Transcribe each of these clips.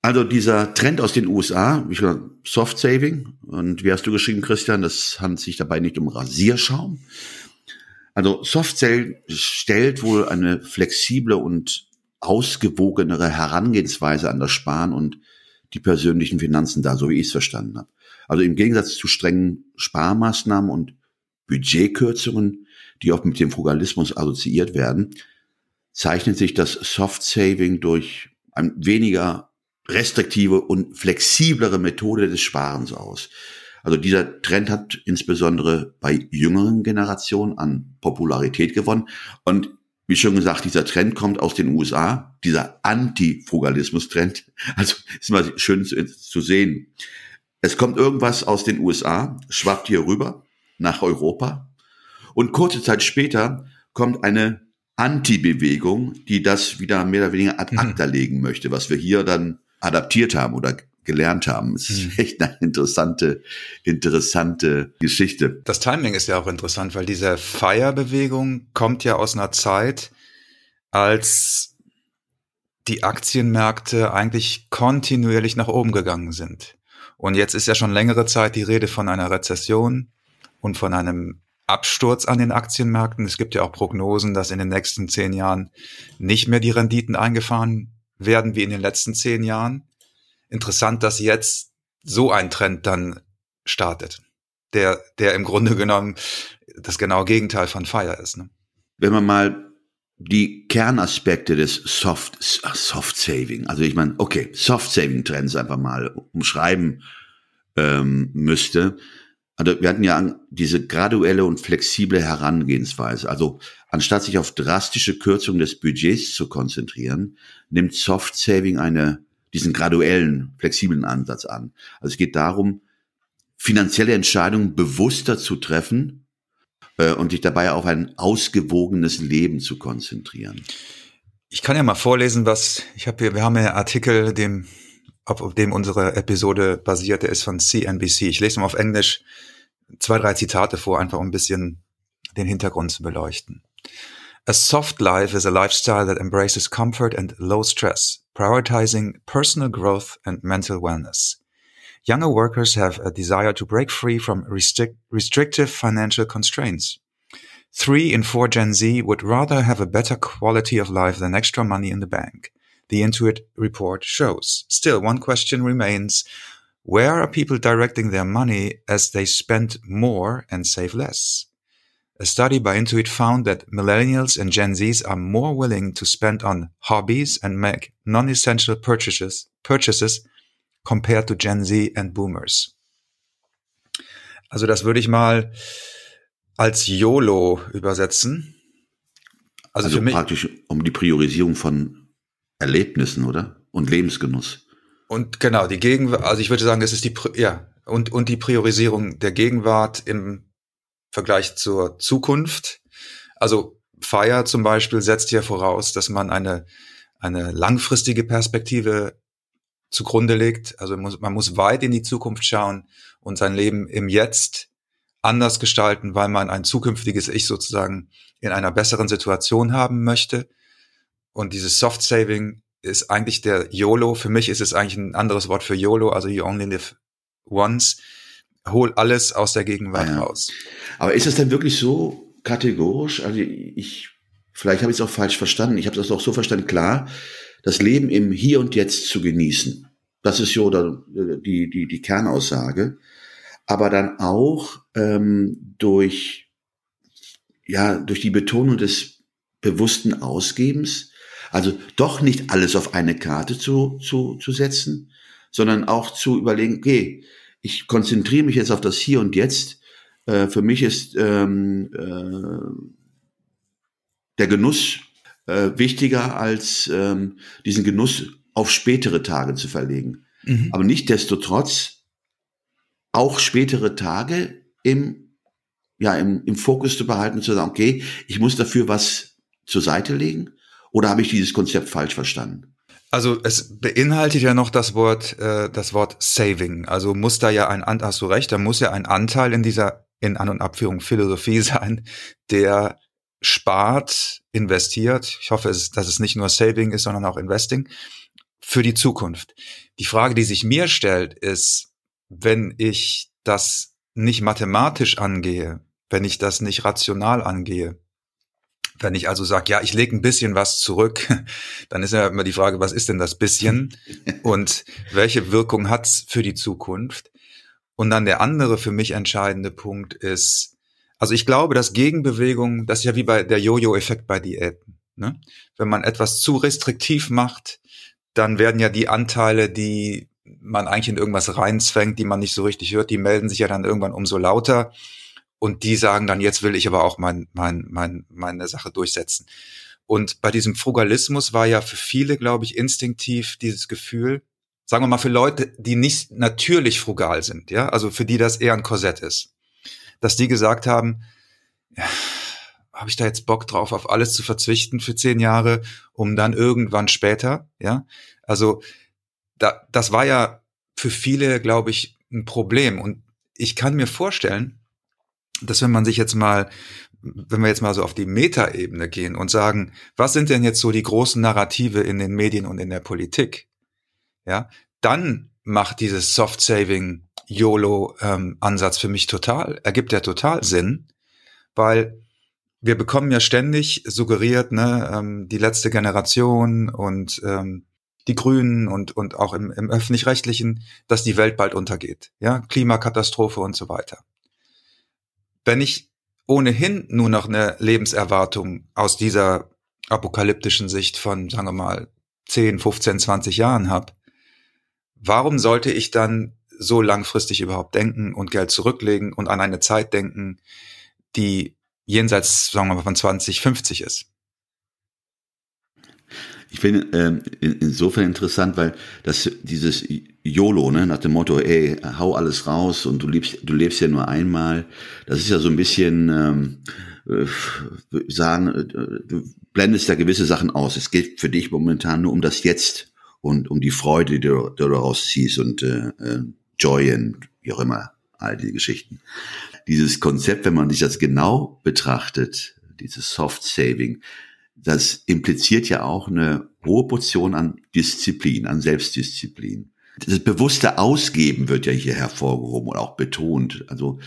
Also dieser Trend aus den USA, ich glaube, Soft Saving. Und wie hast du geschrieben, Christian, das handelt sich dabei nicht um Rasierschaum. Also Soft Saving stellt wohl eine flexible und ausgewogenere Herangehensweise an das Sparen und die persönlichen Finanzen dar, so wie ich es verstanden habe. Also im Gegensatz zu strengen Sparmaßnahmen und Budgetkürzungen, die oft mit dem Frugalismus assoziiert werden, zeichnet sich das Soft Saving durch ein weniger restriktive und flexiblere Methode des Sparens aus. Also dieser Trend hat insbesondere bei jüngeren Generationen an Popularität gewonnen. Und wie schon gesagt, dieser Trend kommt aus den USA, dieser Antifrugalismus-Trend. Also ist mal schön zu, zu sehen. Es kommt irgendwas aus den USA, schwappt hier rüber nach Europa. Und kurze Zeit später kommt eine Anti-Bewegung, die das wieder mehr oder weniger ad acta mhm. legen möchte, was wir hier dann adaptiert haben oder gelernt haben. Es ist hm. echt eine interessante, interessante Geschichte. Das Timing ist ja auch interessant, weil diese Feierbewegung kommt ja aus einer Zeit, als die Aktienmärkte eigentlich kontinuierlich nach oben gegangen sind. Und jetzt ist ja schon längere Zeit die Rede von einer Rezession und von einem Absturz an den Aktienmärkten. Es gibt ja auch Prognosen, dass in den nächsten zehn Jahren nicht mehr die Renditen eingefahren werden wie in den letzten zehn Jahren. Interessant, dass jetzt so ein Trend dann startet, der, der im Grunde genommen das genaue Gegenteil von Fire ist. Ne? Wenn man mal die Kernaspekte des Soft, Soft Saving, also ich meine, okay, Soft Saving Trends einfach mal umschreiben ähm, müsste. Also wir hatten ja diese graduelle und flexible Herangehensweise. Also anstatt sich auf drastische Kürzungen des Budgets zu konzentrieren, nimmt Soft Saving eine, diesen graduellen, flexiblen Ansatz an. Also es geht darum, finanzielle Entscheidungen bewusster zu treffen äh, und sich dabei auf ein ausgewogenes Leben zu konzentrieren. Ich kann ja mal vorlesen, was ich habe hier. Wir haben ja Artikel, dem auf dem unsere Episode basiert, ist von CNBC. Ich lese mal auf Englisch zwei, drei Zitate vor, einfach um ein bisschen den Hintergrund zu beleuchten. A soft life is a lifestyle that embraces comfort and low stress, prioritizing personal growth and mental wellness. Younger workers have a desire to break free from restric restrictive financial constraints. Three in four Gen Z would rather have a better quality of life than extra money in the bank. The Intuit report shows. Still, one question remains. Where are people directing their money as they spend more and save less? A study by Intuit found that millennials and Gen Zs are more willing to spend on hobbies and make non-essential purchases, purchases compared to Gen Z and Boomers. Also das würde ich mal als YOLO übersetzen. Also, also für mich praktisch um die Priorisierung von Erlebnissen, oder? Und Lebensgenuss. Und genau, die Gegenwart, also ich würde sagen, es ist die, ja, und, und die Priorisierung der Gegenwart im Vergleich zur Zukunft. Also FIRE zum Beispiel setzt ja voraus, dass man eine, eine langfristige Perspektive zugrunde legt. Also man muss, man muss weit in die Zukunft schauen und sein Leben im Jetzt anders gestalten, weil man ein zukünftiges Ich sozusagen in einer besseren Situation haben möchte. Und dieses Soft Saving ist eigentlich der YOLO. Für mich ist es eigentlich ein anderes Wort für YOLO, also you only live once hol alles aus der Gegenwart ja. raus. Aber ist es denn wirklich so kategorisch? Also ich, vielleicht habe ich es auch falsch verstanden. Ich habe das auch so verstanden. Klar, das Leben im Hier und Jetzt zu genießen. Das ist so die, die, die Kernaussage. Aber dann auch ähm, durch, ja, durch die Betonung des bewussten Ausgebens, also doch nicht alles auf eine Karte zu, zu, zu setzen, sondern auch zu überlegen, okay, ich konzentriere mich jetzt auf das Hier und Jetzt. Äh, für mich ist ähm, äh, der Genuss äh, wichtiger als ähm, diesen Genuss auf spätere Tage zu verlegen. Mhm. Aber nicht desto trotz auch spätere Tage im, ja, im, im Fokus zu behalten, zu sagen, okay, ich muss dafür was zur Seite legen oder habe ich dieses Konzept falsch verstanden? Also es beinhaltet ja noch das Wort, äh, das Wort Saving. Also muss da ja ein, hast du recht, da muss ja ein Anteil in dieser in An- und Abführung Philosophie sein, der spart, investiert. Ich hoffe, dass es nicht nur Saving ist, sondern auch Investing für die Zukunft. Die Frage, die sich mir stellt, ist, wenn ich das nicht mathematisch angehe, wenn ich das nicht rational angehe, wenn ich also sage, ja, ich lege ein bisschen was zurück, dann ist ja immer die Frage, was ist denn das bisschen und welche Wirkung hat's für die Zukunft? Und dann der andere für mich entscheidende Punkt ist, also ich glaube, dass Gegenbewegung, das ist ja wie bei der Jojo-Effekt bei Diäten. Ne? Wenn man etwas zu restriktiv macht, dann werden ja die Anteile, die man eigentlich in irgendwas reinzwängt, die man nicht so richtig hört, die melden sich ja dann irgendwann umso lauter und die sagen dann, jetzt will ich aber auch mein, mein, mein, meine Sache durchsetzen. Und bei diesem Frugalismus war ja für viele, glaube ich, instinktiv dieses Gefühl, sagen wir mal für Leute, die nicht natürlich frugal sind, ja, also für die das eher ein Korsett ist, dass die gesagt haben, ja, habe ich da jetzt Bock drauf, auf alles zu verzichten für zehn Jahre, um dann irgendwann später, ja, also da, das war ja für viele, glaube ich, ein Problem und ich kann mir vorstellen, dass wenn man sich jetzt mal wenn wir jetzt mal so auf die Metaebene gehen und sagen, was sind denn jetzt so die großen Narrative in den Medien und in der Politik? ja, dann macht dieses Soft-Saving YOLO-Ansatz ähm, für mich total, ergibt ja total Sinn, weil wir bekommen ja ständig suggeriert, ne, ähm, die letzte Generation und ähm, die Grünen und, und auch im, im öffentlich-rechtlichen, dass die Welt bald untergeht. Ja, Klimakatastrophe und so weiter. Wenn ich ohnehin nur noch eine Lebenserwartung aus dieser apokalyptischen Sicht von, sagen wir mal, 10, 15, 20 Jahren habe, warum sollte ich dann so langfristig überhaupt denken und Geld zurücklegen und an eine Zeit denken, die jenseits, sagen wir mal, von 2050 ist? Ich finde ähm, insofern interessant, weil das dieses YOLO, ne, nach dem Motto, ey, hau alles raus und du lebst, du lebst ja nur einmal, das ist ja so ein bisschen ähm, äh, sagen, äh, du blendest ja gewisse Sachen aus. Es geht für dich momentan nur um das Jetzt und um die Freude, die du, die du daraus ziehst und äh, äh, Joy und wie auch immer, all die Geschichten. Dieses Konzept, wenn man sich das genau betrachtet, dieses Soft Saving, das impliziert ja auch eine hohe Portion an Disziplin, an Selbstdisziplin. Das bewusste Ausgeben wird ja hier hervorgehoben und auch betont. Also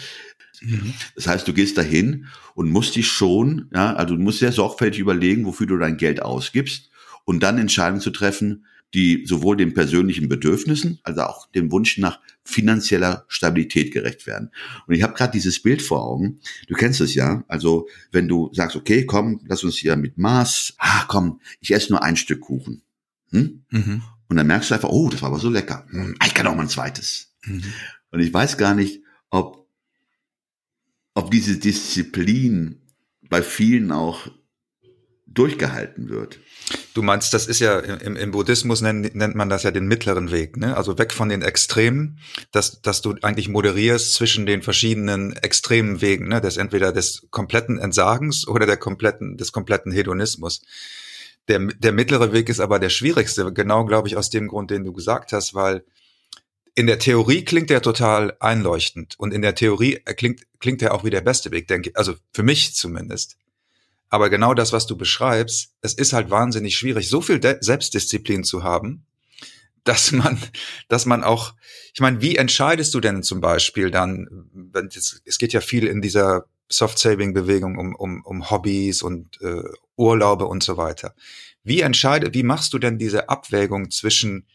mhm. das heißt, du gehst dahin und musst dich schon, ja, also du musst sehr sorgfältig überlegen, wofür du dein Geld ausgibst und dann Entscheidungen zu treffen, die sowohl den persönlichen Bedürfnissen als auch dem Wunsch nach finanzieller Stabilität gerecht werden. Und ich habe gerade dieses Bild vor Augen. Du kennst es ja. Also wenn du sagst, okay, komm, lass uns hier mit Maß. Ah, komm, ich esse nur ein Stück Kuchen. Hm? Mhm. Und dann merkst du einfach, oh, das war aber so lecker. Hm, ich kann auch mal ein zweites. Mhm. Und ich weiß gar nicht, ob, ob diese Disziplin bei vielen auch durchgehalten wird. Du meinst, das ist ja im, im Buddhismus nennt, nennt man das ja den mittleren Weg, ne? Also weg von den Extremen, dass, dass du eigentlich moderierst zwischen den verschiedenen extremen Wegen, ne? Das entweder des kompletten Entsagens oder der kompletten, des kompletten Hedonismus. Der, der mittlere Weg ist aber der schwierigste, genau glaube ich aus dem Grund, den du gesagt hast, weil in der Theorie klingt der total einleuchtend und in der Theorie klingt, klingt er auch wie der beste Weg, denke ich, also für mich zumindest. Aber genau das, was du beschreibst, es ist halt wahnsinnig schwierig, so viel De Selbstdisziplin zu haben, dass man, dass man auch, ich meine, wie entscheidest du denn zum Beispiel dann, wenn es, geht ja viel in dieser Soft-Saving-Bewegung um, um, um Hobbys und äh, Urlaube und so weiter. Wie entscheide, wie machst du denn diese Abwägung zwischen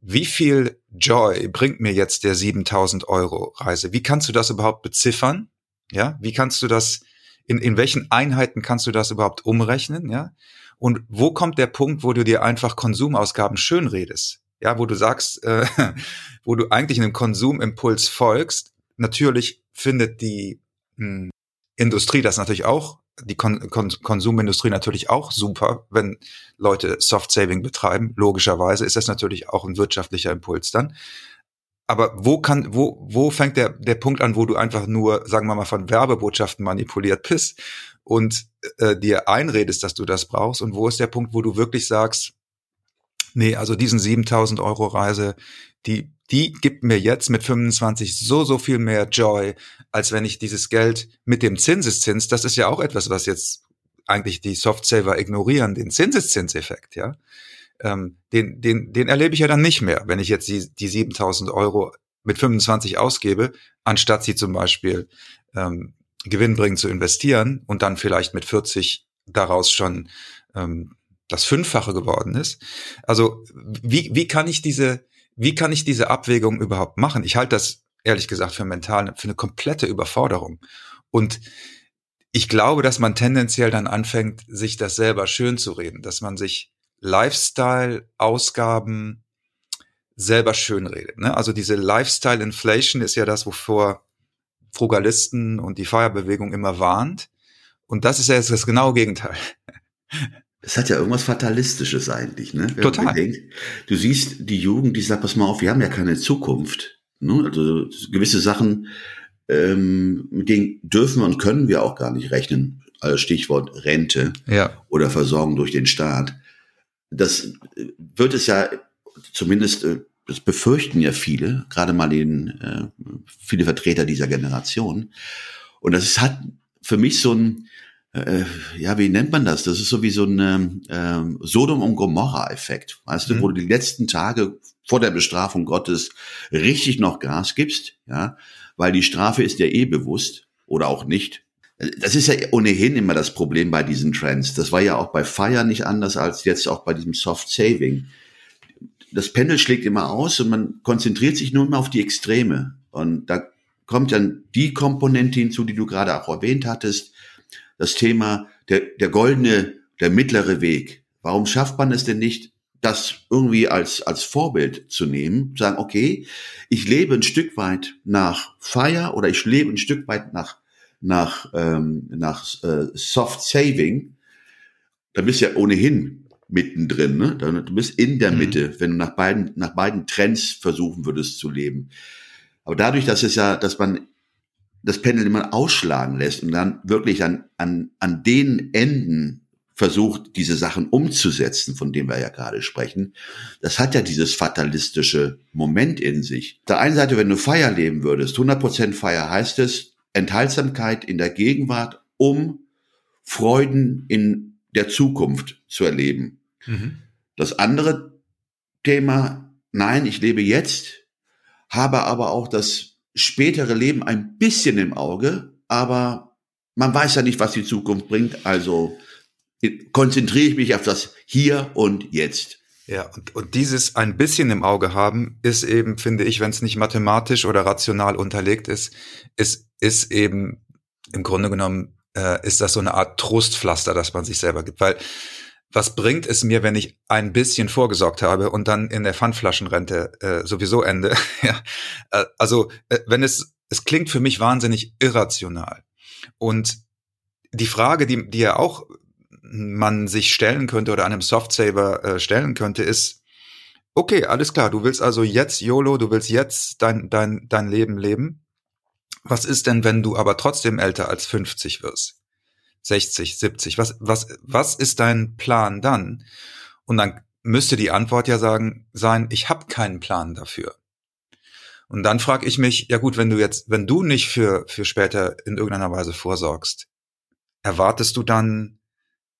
wie viel Joy bringt mir jetzt der 7000 Euro Reise? Wie kannst du das überhaupt beziffern? Ja, wie kannst du das in, in welchen Einheiten kannst du das überhaupt umrechnen, ja? Und wo kommt der Punkt, wo du dir einfach Konsumausgaben schönredest? Ja, wo du sagst, äh, wo du eigentlich einem Konsumimpuls folgst. Natürlich findet die mh, hm, Industrie das natürlich auch die Kon Kon Konsumindustrie natürlich auch super, wenn Leute Soft Saving betreiben. Logischerweise ist das natürlich auch ein wirtschaftlicher Impuls dann. Aber wo kann, wo, wo fängt der, der Punkt an, wo du einfach nur, sagen wir mal, von Werbebotschaften manipuliert bist und äh, dir einredest, dass du das brauchst? Und wo ist der Punkt, wo du wirklich sagst, nee, also diesen 7000 Euro Reise, die, die gibt mir jetzt mit 25 so, so viel mehr Joy, als wenn ich dieses Geld mit dem Zinseszins, das ist ja auch etwas, was jetzt eigentlich die Softsaver ignorieren, den Zinseszinseffekt, ja. Ähm, den, den, den erlebe ich ja dann nicht mehr, wenn ich jetzt die, die 7000 Euro mit 25 ausgebe, anstatt sie zum Beispiel ähm, gewinnbringend zu investieren und dann vielleicht mit 40 daraus schon ähm, das Fünffache geworden ist. Also wie, wie kann ich diese, wie kann ich diese Abwägung überhaupt machen? Ich halte das ehrlich gesagt für mental, für eine komplette Überforderung. Und ich glaube, dass man tendenziell dann anfängt, sich das selber schön zu reden, dass man sich Lifestyle-Ausgaben selber schön redet. Ne? Also diese Lifestyle-Inflation ist ja das, wovor Frugalisten und die Feierbewegung immer warnt. Und das ist ja jetzt das genaue Gegenteil. Es hat ja irgendwas Fatalistisches eigentlich, ne? Wenn Total. Bedenkt, du siehst die Jugend, die sagt, pass mal auf, wir haben ja keine Zukunft. Ne? Also gewisse Sachen, ähm, mit denen dürfen und können wir auch gar nicht rechnen. Also Stichwort Rente ja. oder Versorgung durch den Staat. Das wird es ja zumindest, äh, das befürchten ja viele, gerade mal den äh, viele Vertreter dieser Generation. Und das ist, hat für mich so ein äh, ja, wie nennt man das? Das ist so wie so ein ähm, Sodom und Gomorra-Effekt, weißt mhm. du, wo du die letzten Tage vor der Bestrafung Gottes richtig noch Gas gibst, ja, weil die Strafe ist ja eh bewusst oder auch nicht. Das ist ja ohnehin immer das Problem bei diesen Trends. Das war ja auch bei Fire nicht anders als jetzt auch bei diesem Soft Saving. Das Pendel schlägt immer aus und man konzentriert sich nur immer auf die Extreme. Und da kommt dann die Komponente hinzu, die du gerade auch erwähnt hattest, das Thema der, der goldene, der mittlere Weg. Warum schafft man es denn nicht, das irgendwie als, als Vorbild zu nehmen, sagen, okay, ich lebe ein Stück weit nach Fire oder ich lebe ein Stück weit nach, nach, ähm, nach äh, Soft Saving, da bist du ja ohnehin mittendrin, ne? Du bist in der mhm. Mitte, wenn du nach beiden, nach beiden Trends versuchen würdest zu leben. Aber dadurch, dass es ja, dass man das Pendel immer ausschlagen lässt und dann wirklich an, an, an den Enden versucht, diese Sachen umzusetzen, von denen wir ja gerade sprechen, das hat ja dieses fatalistische Moment in sich. Auf der einen Seite, wenn du Feier leben würdest, 100% Feier heißt es, Enthaltsamkeit in der Gegenwart, um Freuden in der Zukunft zu erleben. Mhm. Das andere Thema, nein, ich lebe jetzt, habe aber auch das spätere Leben ein bisschen im Auge, aber man weiß ja nicht, was die Zukunft bringt. Also konzentriere ich mich auf das Hier und Jetzt. Ja, und, und dieses ein bisschen im Auge haben ist eben, finde ich, wenn es nicht mathematisch oder rational unterlegt ist, ist, ist eben im Grunde genommen, äh, ist das so eine Art Trostpflaster, das man sich selber gibt. Weil was bringt es mir, wenn ich ein bisschen vorgesorgt habe und dann in der Pfandflaschenrente äh, sowieso ende? ja, äh, also äh, wenn es, es klingt für mich wahnsinnig irrational. Und die Frage, die, die ja auch man sich stellen könnte oder einem Softsaver äh, stellen könnte, ist, okay, alles klar, du willst also jetzt YOLO, du willst jetzt dein, dein, dein Leben leben. Was ist denn, wenn du aber trotzdem älter als 50 wirst? 60, 70. Was, was, was ist dein Plan dann? Und dann müsste die Antwort ja sagen, sein, ich habe keinen Plan dafür. Und dann frage ich mich, ja gut, wenn du jetzt, wenn du nicht für, für später in irgendeiner Weise vorsorgst, erwartest du dann,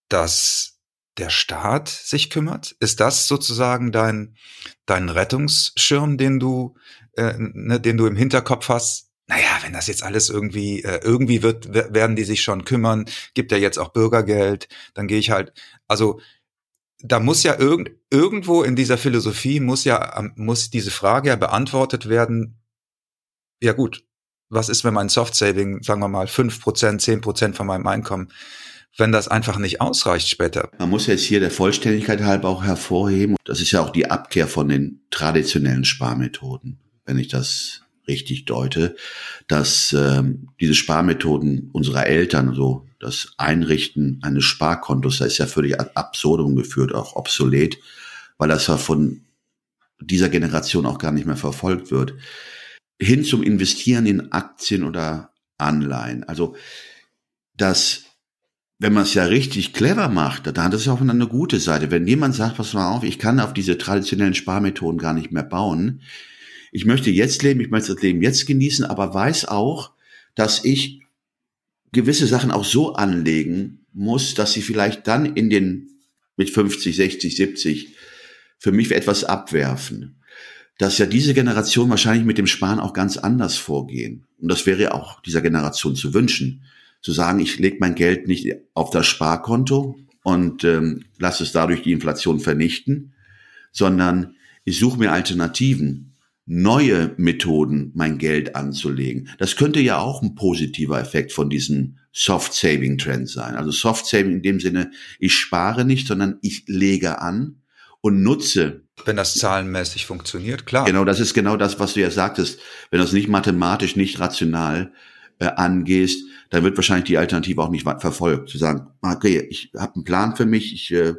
dass der Staat sich kümmert? Ist das sozusagen dein, dein Rettungsschirm, den du, äh, ne, den du im Hinterkopf hast, naja, wenn das jetzt alles irgendwie, äh, irgendwie wird, werden die sich schon kümmern, gibt ja jetzt auch Bürgergeld, dann gehe ich halt, also da muss ja irgend, irgendwo in dieser Philosophie muss ja, muss diese Frage ja beantwortet werden, ja gut, was ist, wenn mein Soft Saving, sagen wir mal, fünf Prozent, zehn Prozent von meinem Einkommen, wenn das einfach nicht ausreicht später? Man muss jetzt hier der Vollständigkeit halber auch hervorheben, das ist ja auch die Abkehr von den traditionellen Sparmethoden, wenn ich das richtig deute, dass ähm, diese Sparmethoden unserer Eltern, so das Einrichten eines Sparkontos, da ist ja völlig absurdum geführt, auch obsolet, weil das ja von dieser Generation auch gar nicht mehr verfolgt wird, hin zum Investieren in Aktien oder Anleihen. Also das wenn man es ja richtig clever macht, dann hat es ja auch eine gute Seite. Wenn jemand sagt, pass mal auf, ich kann auf diese traditionellen Sparmethoden gar nicht mehr bauen. Ich möchte jetzt leben, ich möchte das Leben jetzt genießen, aber weiß auch, dass ich gewisse Sachen auch so anlegen muss, dass sie vielleicht dann in den mit 50, 60, 70 für mich etwas abwerfen. Dass ja diese Generation wahrscheinlich mit dem Sparen auch ganz anders vorgehen. Und das wäre auch dieser Generation zu wünschen zu sagen, ich lege mein Geld nicht auf das Sparkonto und ähm, lasse es dadurch die Inflation vernichten, sondern ich suche mir Alternativen, neue Methoden, mein Geld anzulegen. Das könnte ja auch ein positiver Effekt von diesem Soft Saving Trend sein. Also Soft Saving in dem Sinne, ich spare nicht, sondern ich lege an und nutze. Wenn das zahlenmäßig funktioniert, klar. Genau, das ist genau das, was du ja sagtest. Wenn das nicht mathematisch, nicht rational äh, angehst, dann wird wahrscheinlich die Alternative auch nicht verfolgt. Zu sagen, okay, ich habe einen Plan für mich, ich äh,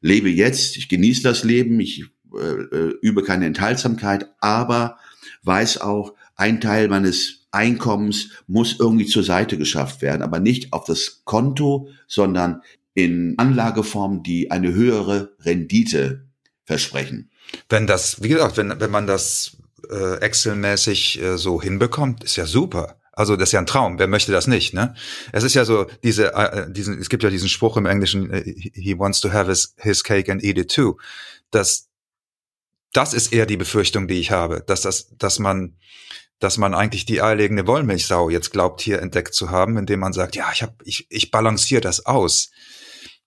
lebe jetzt, ich genieße das Leben, ich äh, äh, übe keine Enthaltsamkeit, aber weiß auch, ein Teil meines Einkommens muss irgendwie zur Seite geschafft werden, aber nicht auf das Konto, sondern in Anlageformen, die eine höhere Rendite versprechen. Wenn das, wie gesagt, wenn, wenn man das äh, Excel-mäßig äh, so hinbekommt, ist ja super. Also das ist ja ein Traum. Wer möchte das nicht? Ne? Es ist ja so diese, äh, diesen, es gibt ja diesen Spruch im Englischen: äh, He wants to have his, his cake and eat it too. Das, das ist eher die Befürchtung, die ich habe, dass das, dass man, dass man eigentlich die eierlegende Wollmilchsau jetzt glaubt hier entdeckt zu haben, indem man sagt, ja, ich habe, ich, ich balanciere das aus.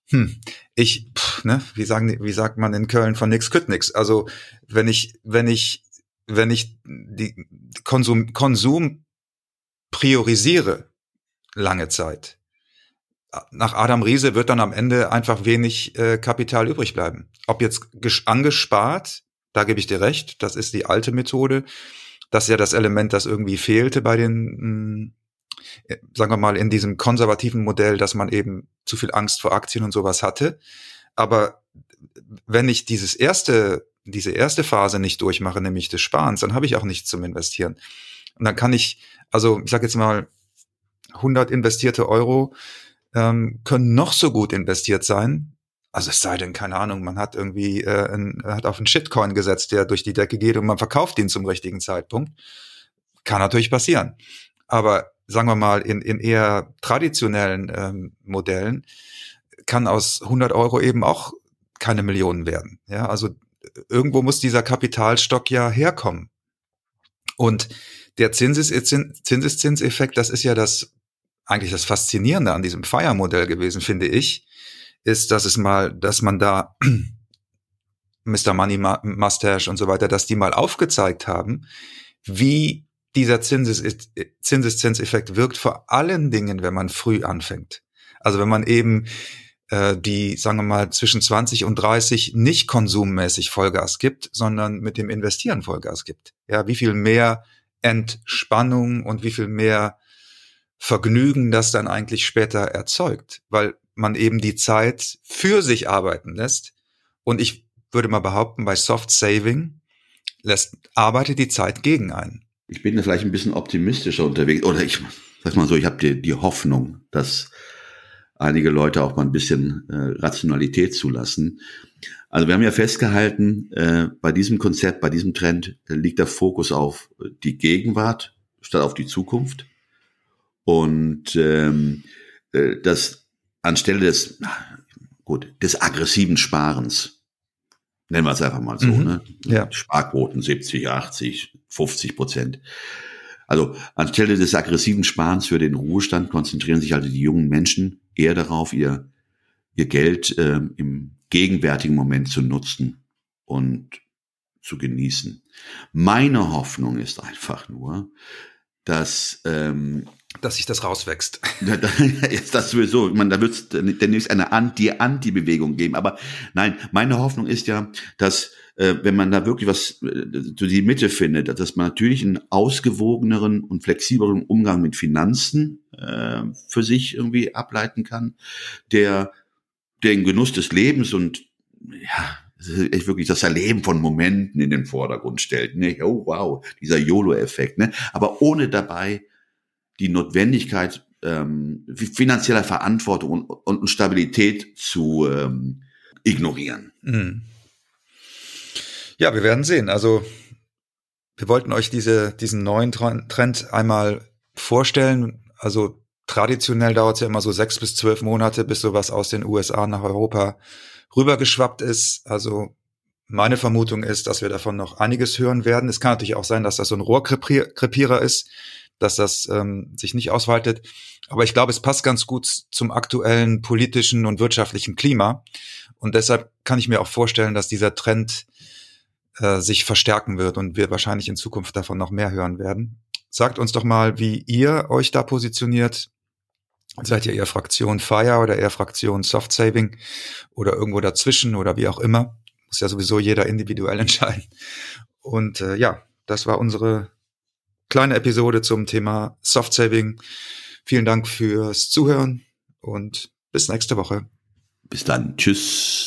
Hm, ich, pff, ne, wie sagen, wie sagt man in Köln von nix kütt nix. Also wenn ich, wenn ich, wenn ich die Konsum, Konsum priorisiere lange Zeit. Nach Adam Riese wird dann am Ende einfach wenig äh, Kapital übrig bleiben. Ob jetzt angespart, da gebe ich dir recht, das ist die alte Methode. Das ist ja das Element, das irgendwie fehlte bei den, mh, hm, äh, sagen wir mal, in diesem konservativen Modell, dass man eben zu viel Angst vor Aktien und sowas hatte. Aber wenn ich dieses erste, diese erste Phase nicht durchmache, nämlich des Sparens, dann habe ich auch nichts zum Investieren. Und dann kann ich also ich sage jetzt mal, 100 investierte Euro ähm, können noch so gut investiert sein. Also es sei denn, keine Ahnung, man hat irgendwie äh, ein, hat auf einen Shitcoin gesetzt, der durch die Decke geht und man verkauft ihn zum richtigen Zeitpunkt. Kann natürlich passieren. Aber sagen wir mal, in, in eher traditionellen ähm, Modellen kann aus 100 Euro eben auch keine Millionen werden. Ja, also irgendwo muss dieser Kapitalstock ja herkommen. Und der Zinseszinseffekt, das ist ja das eigentlich das Faszinierende an diesem Fire-Modell gewesen, finde ich, ist, dass es mal, dass man da Mr. Money Mustache und so weiter, dass die mal aufgezeigt haben, wie dieser Zinses Zinseszinseffekt wirkt, vor allen Dingen, wenn man früh anfängt. Also wenn man eben äh, die, sagen wir mal, zwischen 20 und 30 nicht konsummäßig Vollgas gibt, sondern mit dem Investieren Vollgas gibt. Ja, wie viel mehr Entspannung und wie viel mehr Vergnügen das dann eigentlich später erzeugt, weil man eben die Zeit für sich arbeiten lässt. Und ich würde mal behaupten, bei Soft Saving lässt, arbeitet die Zeit gegen einen. Ich bin vielleicht ein bisschen optimistischer unterwegs, oder ich sag mal so, ich habe die, die Hoffnung, dass einige Leute auch mal ein bisschen äh, Rationalität zulassen. Also wir haben ja festgehalten, äh, bei diesem Konzept, bei diesem Trend äh, liegt der Fokus auf die Gegenwart statt auf die Zukunft. Und ähm, äh, das anstelle des, gut, des aggressiven Sparens, nennen wir es einfach mal so, mhm. ne? Ja. Sparquoten 70, 80, 50 Prozent. Also anstelle des aggressiven Sparens für den Ruhestand konzentrieren sich also die jungen Menschen eher darauf, ihr, ihr Geld äh, im gegenwärtigen Moment zu nutzen und zu genießen. Meine Hoffnung ist einfach nur, dass ähm, dass sich das rauswächst. ist das sowieso. Man, da wird es demnächst eine Anti-Anti-Bewegung geben. Aber nein, meine Hoffnung ist ja, dass äh, wenn man da wirklich was äh, so die Mitte findet, dass man natürlich einen ausgewogeneren und flexibleren Umgang mit Finanzen äh, für sich irgendwie ableiten kann, der den Genuss des Lebens und ja, wirklich das Erleben von Momenten in den Vordergrund stellt. Ne? Oh wow, dieser YOLO-Effekt. Ne? Aber ohne dabei die Notwendigkeit ähm, finanzieller Verantwortung und, und Stabilität zu ähm, ignorieren. Mhm. Ja, wir werden sehen. Also wir wollten euch diese, diesen neuen Trend einmal vorstellen. Also traditionell dauert es ja immer so sechs bis zwölf Monate, bis sowas aus den USA nach Europa rübergeschwappt ist. Also meine Vermutung ist, dass wir davon noch einiges hören werden. Es kann natürlich auch sein, dass das so ein Rohrkrepierer ist, dass das ähm, sich nicht ausweitet. Aber ich glaube, es passt ganz gut zum aktuellen politischen und wirtschaftlichen Klima. Und deshalb kann ich mir auch vorstellen, dass dieser Trend äh, sich verstärken wird und wir wahrscheinlich in Zukunft davon noch mehr hören werden. Sagt uns doch mal, wie ihr euch da positioniert. Seid ihr eher Fraktion Fire oder eher Fraktion Soft Saving oder irgendwo dazwischen oder wie auch immer? Muss ja sowieso jeder individuell entscheiden. Und äh, ja, das war unsere kleine Episode zum Thema Soft Saving. Vielen Dank fürs Zuhören und bis nächste Woche. Bis dann. Tschüss.